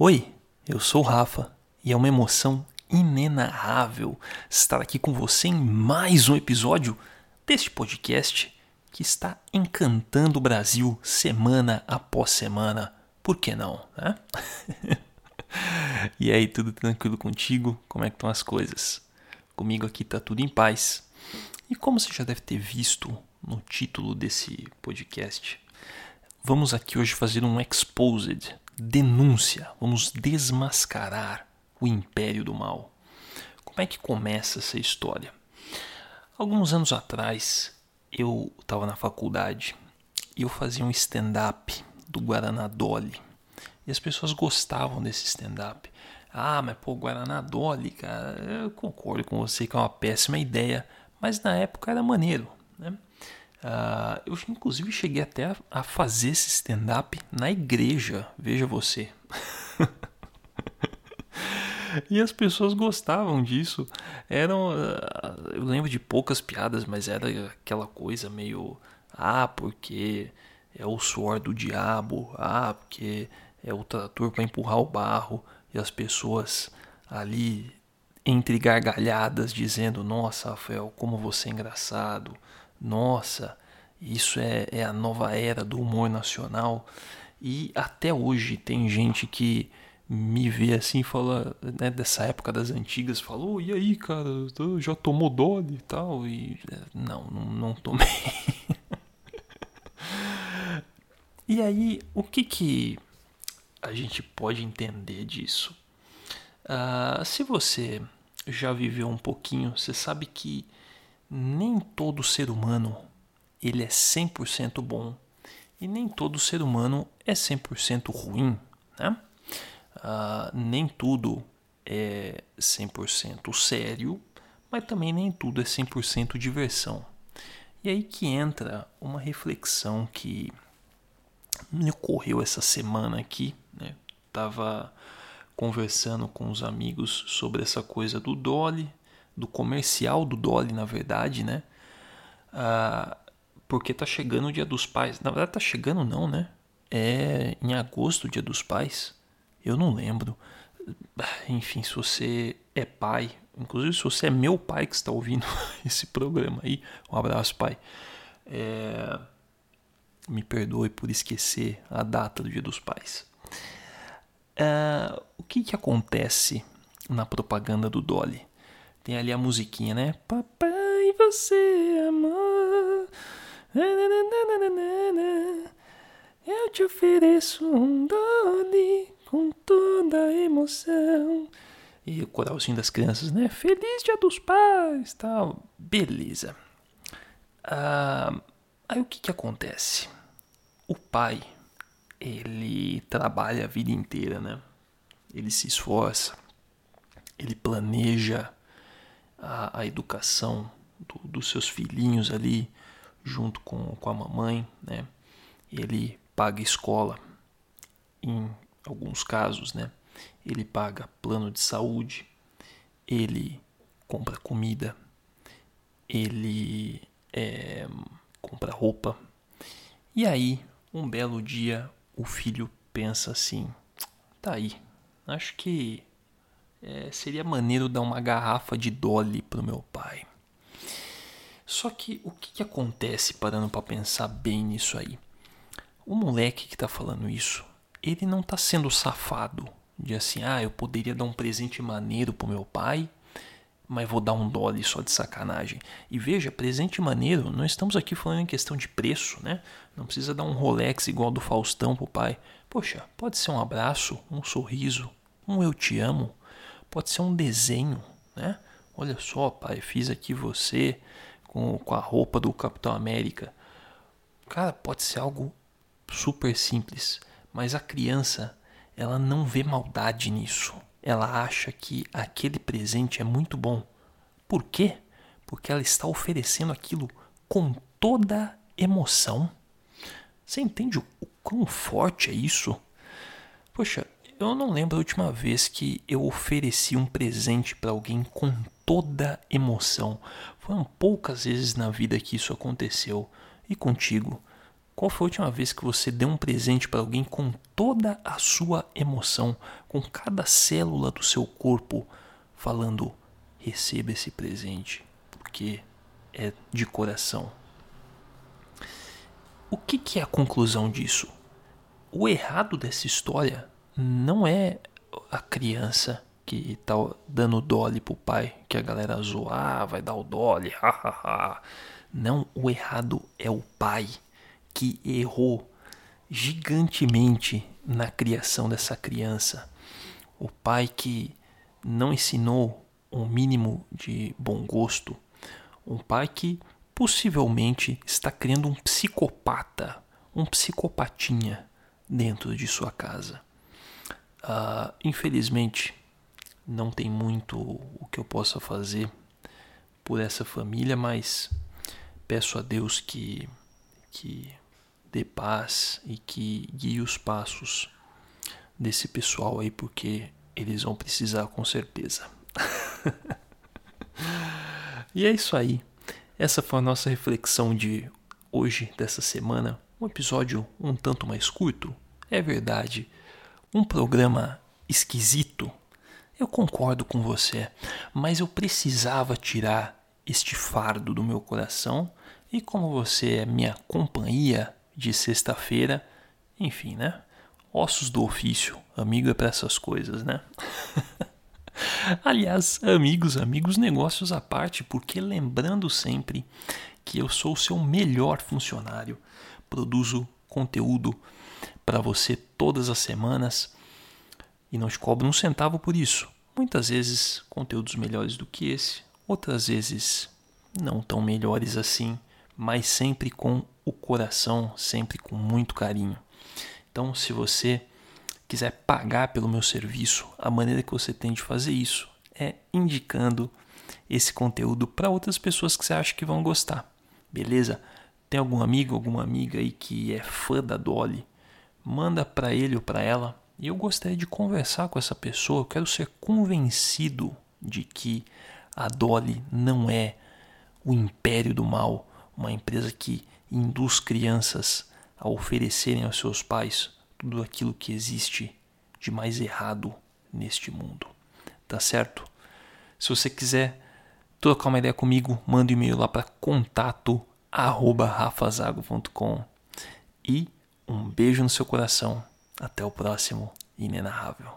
Oi, eu sou o Rafa e é uma emoção inenarrável estar aqui com você em mais um episódio deste podcast que está encantando o Brasil semana após semana. Por que não, né? e aí, tudo tranquilo contigo? Como é que estão as coisas? Comigo aqui tá tudo em paz. E como você já deve ter visto no título desse podcast, vamos aqui hoje fazer um exposed, denúncia. Vamos desmascarar o império do mal. Como é que começa essa história? Alguns anos atrás, eu estava na faculdade e eu fazia um stand-up do Guaraná Dolly. E as pessoas gostavam desse stand-up. Ah, mas pô, Guaraná Dolly, cara, eu concordo com você que é uma péssima ideia, mas na época era maneiro, né? Uh, eu inclusive cheguei até a, a fazer esse stand-up na igreja, veja você. e as pessoas gostavam disso. Eram, uh, eu lembro de poucas piadas, mas era aquela coisa meio, ah, porque é o suor do diabo, ah, porque é o trator para empurrar o barro e as pessoas ali entre gargalhadas dizendo: Nossa, Rafael, como você é engraçado nossa, isso é, é a nova era do humor nacional. E até hoje tem gente que me vê assim fala né, dessa época das antigas falou e aí cara? Já tomou Dolly e tal? E não não, não tomei. E aí o que que a gente pode entender disso? Uh, se você já viveu um pouquinho você sabe que nem todo ser humano ele é 100% bom e nem todo ser humano é 100% ruim, né? Uh, nem tudo é 100% sério, mas também nem tudo é 100% diversão. E aí que entra uma reflexão que me ocorreu essa semana aqui, né? Tava conversando com os amigos sobre essa coisa do Dolly, do comercial do Dolly, na verdade, né? Ah, porque tá chegando o Dia dos Pais. Na verdade, tá chegando não, né? É em agosto o Dia dos Pais. Eu não lembro. Enfim, se você é pai, inclusive se você é meu pai que está ouvindo esse programa aí, um abraço, pai. É... Me perdoe por esquecer a data do Dia dos Pais. É... O que, que acontece na propaganda do Dolly? Tem ali a musiquinha, né? Papai, você amor. Eu te ofereço um dole com toda emoção. E o coralzinho das crianças, né? Feliz Dia dos Pais, tal. Beleza. Ah, aí o que que acontece? O pai, ele trabalha a vida inteira, né? Ele se esforça, ele planeja a, a educação do, dos seus filhinhos ali, junto com, com a mamãe, né? Ele paga escola, em alguns casos, né? Ele paga plano de saúde, ele compra comida, ele é, compra roupa. E aí, um belo dia, o filho pensa assim: tá aí, acho que é, seria maneiro dar uma garrafa de Dolly pro meu pai. Só que o que, que acontece parando para pensar bem nisso aí? O moleque que tá falando isso, ele não tá sendo safado de assim, ah, eu poderia dar um presente maneiro pro meu pai, mas vou dar um Dolly só de sacanagem. E veja, presente maneiro, não estamos aqui falando em questão de preço, né? Não precisa dar um Rolex igual do Faustão pro pai. Poxa, pode ser um abraço, um sorriso, um eu te amo, pode ser um desenho, né? Olha só, pai, fiz aqui você com, com a roupa do Capitão América. Cara, pode ser algo super simples, mas a criança, ela não vê maldade nisso. Ela acha que aquele presente é muito bom. Por quê? Porque ela está oferecendo aquilo com toda emoção. Você entende o quão forte é isso? Poxa, eu não lembro a última vez que eu ofereci um presente para alguém com toda emoção. Foram poucas vezes na vida que isso aconteceu. E contigo? Qual foi a última vez que você deu um presente para alguém com toda a sua emoção, com cada célula do seu corpo, falando: receba esse presente, porque é de coração. O que, que é a conclusão disso? O errado dessa história não é a criança que tá dando dolly pro pai, que a galera zoa, ah, vai dar o dolly, hahaha. Não, o errado é o pai que errou gigantemente na criação dessa criança. O pai que não ensinou um mínimo de bom gosto. Um pai que possivelmente está criando um psicopata, um psicopatinha dentro de sua casa. Uh, infelizmente, não tem muito o que eu possa fazer por essa família, mas peço a Deus que, que dê paz e que guie os passos desse pessoal aí, porque eles vão precisar com certeza. e é isso aí. Essa foi a nossa reflexão de hoje, dessa semana. Um episódio um tanto mais curto, é verdade. Um programa esquisito. Eu concordo com você, mas eu precisava tirar este fardo do meu coração e como você é minha companhia de sexta-feira, enfim, né? Ossos do ofício, amigo é para essas coisas, né? Aliás, amigos, amigos, negócios à parte, porque lembrando sempre que eu sou o seu melhor funcionário, produzo conteúdo para você todas as semanas e não te cobro um centavo por isso. Muitas vezes conteúdos melhores do que esse, outras vezes não tão melhores assim, mas sempre com o coração, sempre com muito carinho. Então, se você quiser pagar pelo meu serviço, a maneira que você tem de fazer isso é indicando esse conteúdo para outras pessoas que você acha que vão gostar. Beleza? Tem algum amigo, alguma amiga aí que é fã da Dolly? Manda para ele ou para ela. E eu gostaria de conversar com essa pessoa. Eu quero ser convencido de que a Dolly não é o império do mal, uma empresa que induz crianças a oferecerem aos seus pais tudo aquilo que existe de mais errado neste mundo. Tá certo? Se você quiser trocar uma ideia comigo, manda um e-mail lá para contato@rafazago.com. E um beijo no seu coração. Até o próximo Inenarrável.